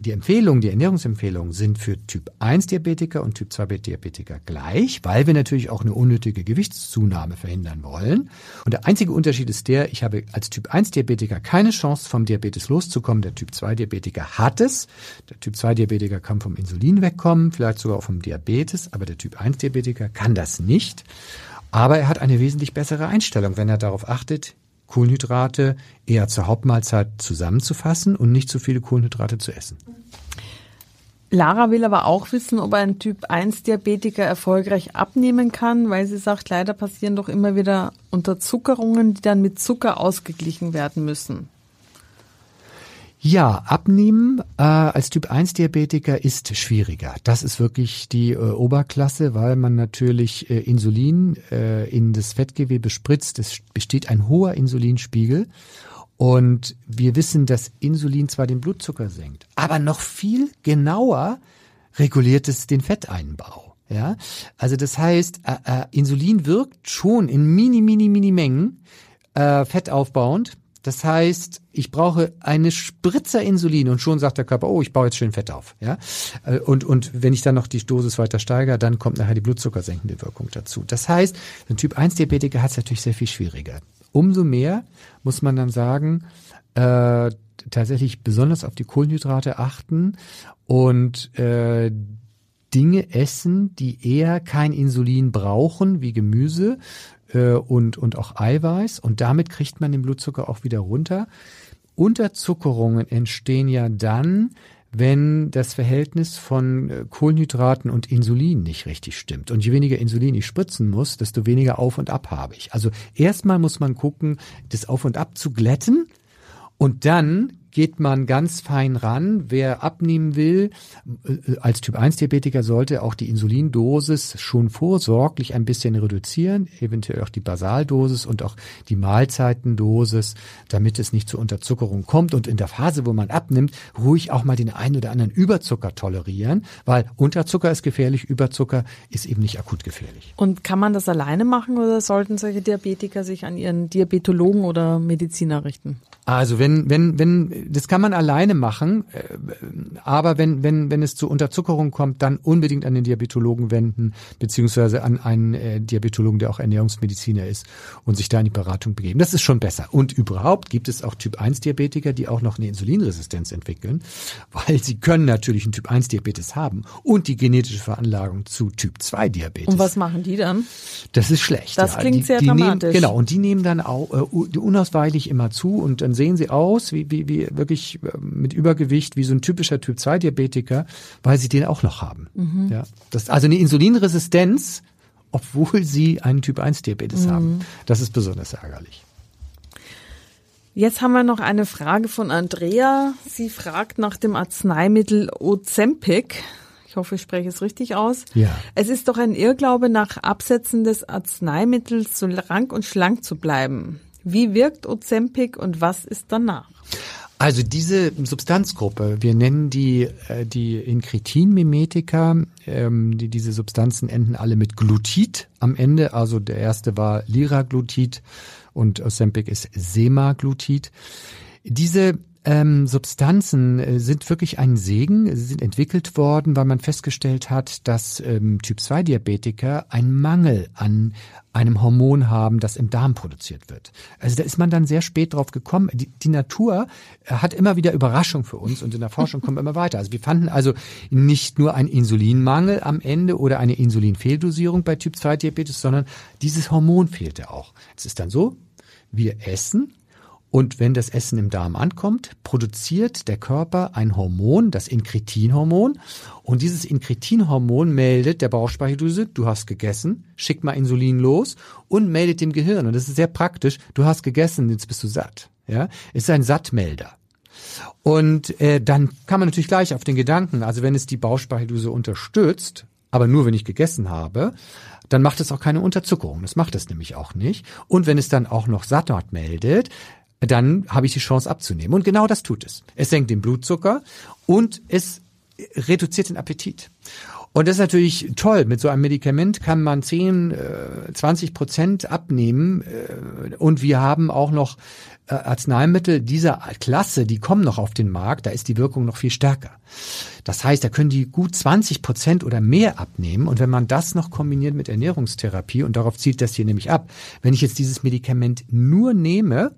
die Empfehlungen, die Ernährungsempfehlungen sind für Typ 1 Diabetiker und Typ 2 Diabetiker gleich, weil wir natürlich auch eine unnötige Gewichtszunahme verhindern wollen. Und der einzige Unterschied ist der, ich habe als Typ 1 Diabetiker keine Chance vom Diabetes loszukommen. Der Typ 2 Diabetiker hat es. Der Typ 2 Diabetiker kann vom Insulin wegkommen, vielleicht sogar auch vom Diabetes, aber der Typ 1 Diabetiker kann das nicht. Aber er hat eine wesentlich bessere Einstellung, wenn er darauf achtet, Kohlenhydrate eher zur Hauptmahlzeit zusammenzufassen und nicht zu viele Kohlenhydrate zu essen. Lara will aber auch wissen, ob ein Typ 1 Diabetiker erfolgreich abnehmen kann, weil sie sagt, leider passieren doch immer wieder Unterzuckerungen, die dann mit Zucker ausgeglichen werden müssen. Ja, abnehmen äh, als Typ 1 Diabetiker ist schwieriger. Das ist wirklich die äh, Oberklasse, weil man natürlich äh, Insulin äh, in das Fettgewebe spritzt. Es besteht ein hoher Insulinspiegel und wir wissen, dass Insulin zwar den Blutzucker senkt, aber noch viel genauer reguliert es den Fetteinbau. Ja, also das heißt, äh, äh, Insulin wirkt schon in mini, mini, mini Mengen äh, fettaufbauend das heißt, ich brauche eine Spritzer Insulin und schon sagt der Körper, oh, ich baue jetzt schön Fett auf. Ja? Äh, und, und wenn ich dann noch die Dosis weiter steigere, dann kommt nachher die blutzuckersenkende Wirkung dazu. Das heißt, ein Typ 1 Diabetiker hat es natürlich sehr viel schwieriger. Umso mehr muss man dann sagen, äh, tatsächlich besonders auf die Kohlenhydrate achten und äh, Dinge essen, die eher kein Insulin brauchen, wie Gemüse, äh, und, und auch Eiweiß und damit kriegt man den Blutzucker auch wieder runter. Unterzuckerungen entstehen ja dann, wenn das Verhältnis von äh, Kohlenhydraten und Insulin nicht richtig stimmt. Und je weniger Insulin ich spritzen muss, desto weniger Auf und Ab habe ich. Also erstmal muss man gucken, das Auf und Ab zu glätten und dann geht man ganz fein ran. Wer abnehmen will, äh, als Typ 1 Diabetiker sollte auch die Insulindosis schon vorsorglich ein bisschen reduzieren, eventuell auch die Basaldosis und auch die Mahlzeitendosis, damit es nicht zur Unterzuckerung kommt und in der Phase, wo man abnimmt, ruhig auch mal den einen oder anderen Überzucker tolerieren, weil Unterzucker ist gefährlich, Überzucker ist eben nicht akut gefährlich. Und kann man das alleine machen oder sollten solche Diabetiker sich an ihren Diabetologen oder Mediziner richten? Also wenn, wenn, wenn, das kann man alleine machen, äh, aber wenn, wenn, wenn es zu Unterzuckerung kommt, dann unbedingt an den Diabetologen wenden, beziehungsweise an einen äh, Diabetologen, der auch Ernährungsmediziner ist und sich da in die Beratung begeben. Das ist schon besser. Und überhaupt gibt es auch Typ 1 Diabetiker, die auch noch eine Insulinresistenz entwickeln, weil sie können natürlich einen Typ 1 Diabetes haben und die genetische Veranlagung zu Typ 2 Diabetes. Und was machen die dann? Das ist schlecht. Das ja. klingt die, sehr die dramatisch. Nehmen, genau, und die nehmen dann auch äh, unausweichlich immer zu und dann sehen sie aus, wie, wie, wie wirklich äh, mit Übergewicht, wie so ein typischer Typ 2 Diabetiker, weil sie den auch noch haben. Mhm. Ja, das, also eine Insulinresistenz, obwohl sie einen Typ 1 Diabetes mhm. haben. Das ist besonders ärgerlich. Jetzt haben wir noch eine Frage von Andrea. Sie fragt nach dem Arzneimittel Ozempic. Ich hoffe, ich spreche es richtig aus. Ja. Es ist doch ein Irrglaube, nach Absetzen des Arzneimittels so rank und schlank zu bleiben. Wie wirkt Ozempic und was ist danach? Also diese Substanzgruppe, wir nennen die äh, die Inkretin-Mimetika, ähm, die, diese Substanzen enden alle mit Glutit am Ende. Also der erste war Liraglutid und Ozempic ist Semaglutid. Diese ähm, Substanzen äh, sind wirklich ein Segen. Sie sind entwickelt worden, weil man festgestellt hat, dass ähm, Typ-2-Diabetiker einen Mangel an einem Hormon haben, das im Darm produziert wird. Also da ist man dann sehr spät drauf gekommen. Die, die Natur äh, hat immer wieder Überraschung für uns und in der Forschung kommen wir immer weiter. Also wir fanden also nicht nur einen Insulinmangel am Ende oder eine Insulinfehldosierung bei Typ-2-Diabetes, sondern dieses Hormon fehlte auch. Es ist dann so, wir essen und wenn das Essen im Darm ankommt, produziert der Körper ein Hormon, das Inkretinhormon. Und dieses Inkretinhormon meldet der Bauchspeicheldrüse, du hast gegessen, schickt mal Insulin los und meldet dem Gehirn. Und das ist sehr praktisch, du hast gegessen, jetzt bist du satt. Ja, ist ein Sattmelder. Und äh, dann kann man natürlich gleich auf den Gedanken, also wenn es die Bauchspeicheldrüse unterstützt, aber nur wenn ich gegessen habe, dann macht es auch keine Unterzuckerung. Das macht es nämlich auch nicht. Und wenn es dann auch noch Sattmat meldet, dann habe ich die Chance abzunehmen. Und genau das tut es. Es senkt den Blutzucker und es reduziert den Appetit. Und das ist natürlich toll. Mit so einem Medikament kann man 10, 20 äh, Prozent abnehmen. Äh, und wir haben auch noch äh, Arzneimittel dieser Klasse, die kommen noch auf den Markt. Da ist die Wirkung noch viel stärker. Das heißt, da können die gut 20 Prozent oder mehr abnehmen. Und wenn man das noch kombiniert mit Ernährungstherapie, und darauf zielt das hier nämlich ab, wenn ich jetzt dieses Medikament nur nehme,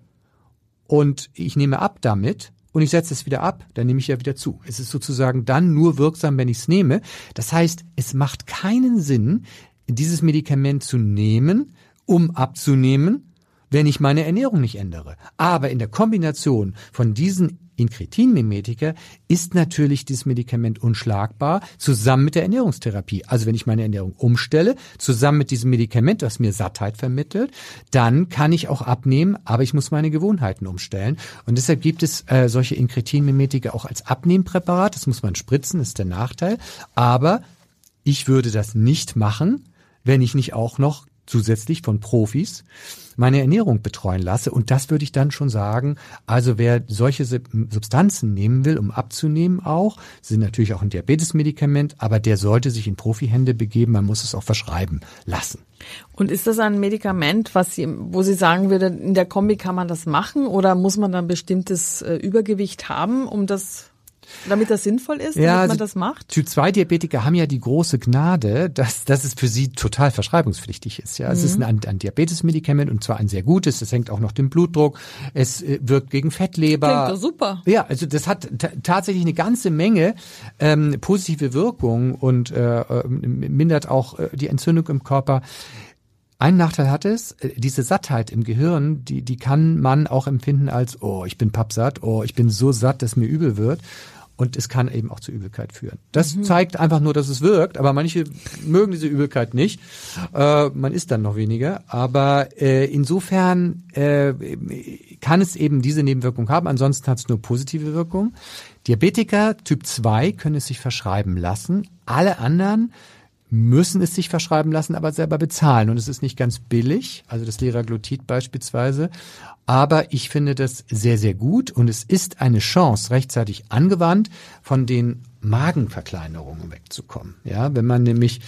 und ich nehme ab damit und ich setze es wieder ab, dann nehme ich ja wieder zu. Es ist sozusagen dann nur wirksam, wenn ich es nehme. Das heißt, es macht keinen Sinn, dieses Medikament zu nehmen, um abzunehmen, wenn ich meine Ernährung nicht ändere. Aber in der Kombination von diesen Inkretin-Mimetika ist natürlich dieses Medikament unschlagbar, zusammen mit der Ernährungstherapie. Also wenn ich meine Ernährung umstelle, zusammen mit diesem Medikament, das mir Sattheit vermittelt, dann kann ich auch abnehmen, aber ich muss meine Gewohnheiten umstellen. Und deshalb gibt es äh, solche Inkretin-Mimetika auch als Abnehmpräparat. Das muss man spritzen, ist der Nachteil. Aber ich würde das nicht machen, wenn ich nicht auch noch zusätzlich von Profis meine Ernährung betreuen lasse. Und das würde ich dann schon sagen. Also wer solche Substanzen nehmen will, um abzunehmen auch, sind natürlich auch ein Diabetesmedikament, aber der sollte sich in Profihände begeben. Man muss es auch verschreiben lassen. Und ist das ein Medikament, was Sie, wo Sie sagen würde, in der Kombi kann man das machen oder muss man dann bestimmtes äh, Übergewicht haben, um das damit das sinnvoll ist, ja, damit man das macht? Typ-2-Diabetiker haben ja die große Gnade, dass, dass es für sie total verschreibungspflichtig ist. Ja, mhm. Es ist mhm. ein, ein Diabetesmedikament und zwar ein sehr gutes. Es hängt auch noch den Blutdruck. Es äh, wirkt gegen Fettleber. Klingt doch super. Ja, also das hat tatsächlich eine ganze Menge ähm, positive Wirkung und äh, äh mindert auch äh, die Entzündung im Körper. Ein Nachteil hat es, äh, diese Sattheit im Gehirn, die, die kann man auch empfinden als, oh, ich bin pappsatt, oh, ich bin so satt, dass mir übel wird und es kann eben auch zu Übelkeit führen. Das mhm. zeigt einfach nur, dass es wirkt, aber manche mögen diese Übelkeit nicht. Äh, man isst dann noch weniger, aber äh, insofern äh, kann es eben diese Nebenwirkung haben, ansonsten hat es nur positive Wirkung. Diabetiker Typ 2 können es sich verschreiben lassen, alle anderen müssen es sich verschreiben lassen, aber selber bezahlen. Und es ist nicht ganz billig, also das Liraglutid beispielsweise. Aber ich finde das sehr, sehr gut und es ist eine Chance, rechtzeitig angewandt, von den Magenverkleinerungen wegzukommen. Ja, wenn man nämlich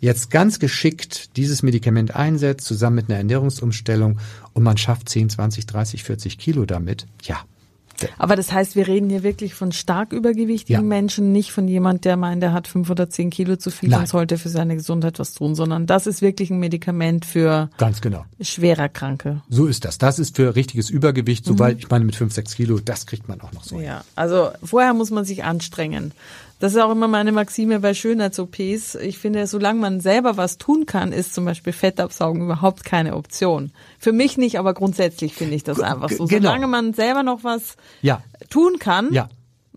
jetzt ganz geschickt dieses Medikament einsetzt, zusammen mit einer Ernährungsumstellung und man schafft 10, 20, 30, 40 Kilo damit, ja, aber das heißt, wir reden hier wirklich von stark übergewichtigen ja. Menschen, nicht von jemand, der meint, der hat fünf oder zehn Kilo zu viel Nein. und sollte für seine Gesundheit was tun, sondern das ist wirklich ein Medikament für ganz genau schwerer Kranke. So ist das. Das ist für richtiges Übergewicht, mhm. sobald ich meine mit fünf, sechs Kilo, das kriegt man auch noch so. Ja, also vorher muss man sich anstrengen. Das ist auch immer meine Maxime bei Schönheits-OPs. Ich finde, solange man selber was tun kann, ist zum Beispiel Fettabsaugen überhaupt keine Option. Für mich nicht, aber grundsätzlich finde ich das einfach so. Genau. Solange man selber noch was ja. tun kann, ja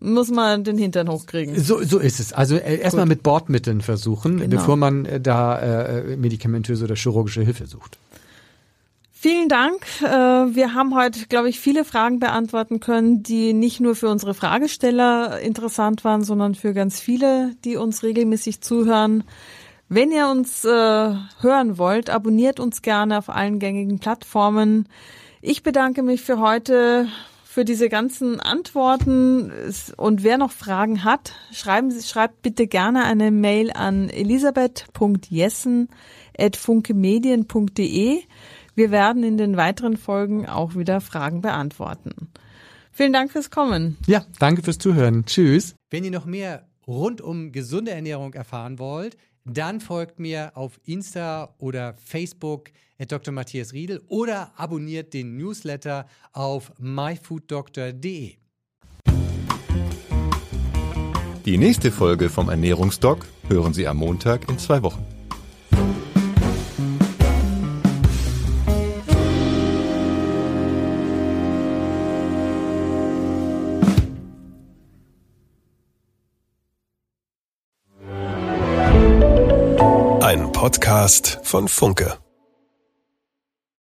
muss man den Hintern hochkriegen. So, so ist es. Also äh, erstmal mit Bordmitteln versuchen, genau. bevor man äh, da äh, medikamentöse oder chirurgische Hilfe sucht. Vielen Dank. Äh, wir haben heute, glaube ich, viele Fragen beantworten können, die nicht nur für unsere Fragesteller interessant waren, sondern für ganz viele, die uns regelmäßig zuhören. Wenn ihr uns äh, hören wollt, abonniert uns gerne auf allen gängigen Plattformen. Ich bedanke mich für heute für diese ganzen Antworten. Und wer noch Fragen hat, schreiben Sie, schreibt bitte gerne eine Mail an elisabeth.jessen.funkemedien.de. Wir werden in den weiteren Folgen auch wieder Fragen beantworten. Vielen Dank fürs Kommen. Ja, danke fürs Zuhören. Tschüss. Wenn ihr noch mehr rund um gesunde Ernährung erfahren wollt, dann folgt mir auf Insta oder Facebook at Dr. Matthias Riedel oder abonniert den Newsletter auf myfooddoctor.de. Die nächste Folge vom Ernährungsdoc hören Sie am Montag in zwei Wochen. Podcast von Funke.